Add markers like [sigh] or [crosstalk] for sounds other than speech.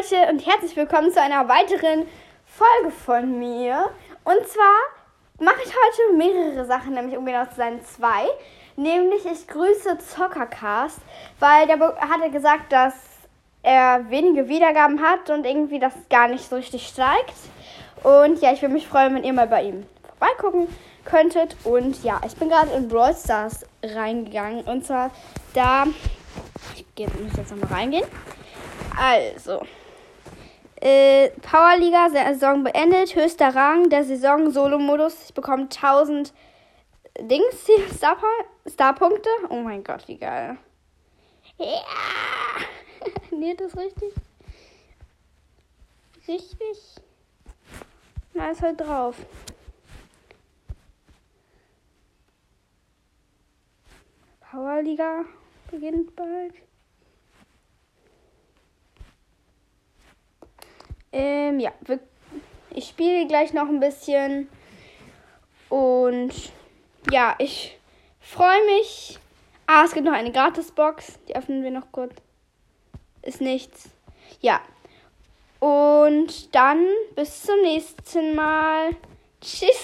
Leute und herzlich willkommen zu einer weiteren Folge von mir. Und zwar mache ich heute mehrere Sachen, nämlich um genau zu sein zwei. Nämlich ich grüße Zockercast, weil der hatte gesagt, dass er wenige Wiedergaben hat und irgendwie das gar nicht so richtig steigt. Und ja, ich würde mich freuen, wenn ihr mal bei ihm vorbeigucken könntet. Und ja, ich bin gerade in Brawl Stars reingegangen. Und zwar da. Ich muss jetzt nochmal reingehen. Also. Äh, Powerliga, Saison beendet. Höchster Rang der Saison, Solo-Modus. Ich bekomme 1000 Dings, Starpunkte. Star oh mein Gott, wie geil. Ja! [laughs] nee, das richtig? Richtig? Na, ist halt drauf. Powerliga beginnt bald. Ähm, ja, ich spiele gleich noch ein bisschen. Und ja, ich freue mich. Ah, es gibt noch eine Gratisbox. Die öffnen wir noch kurz. Ist nichts. Ja. Und dann bis zum nächsten Mal. Tschüssi.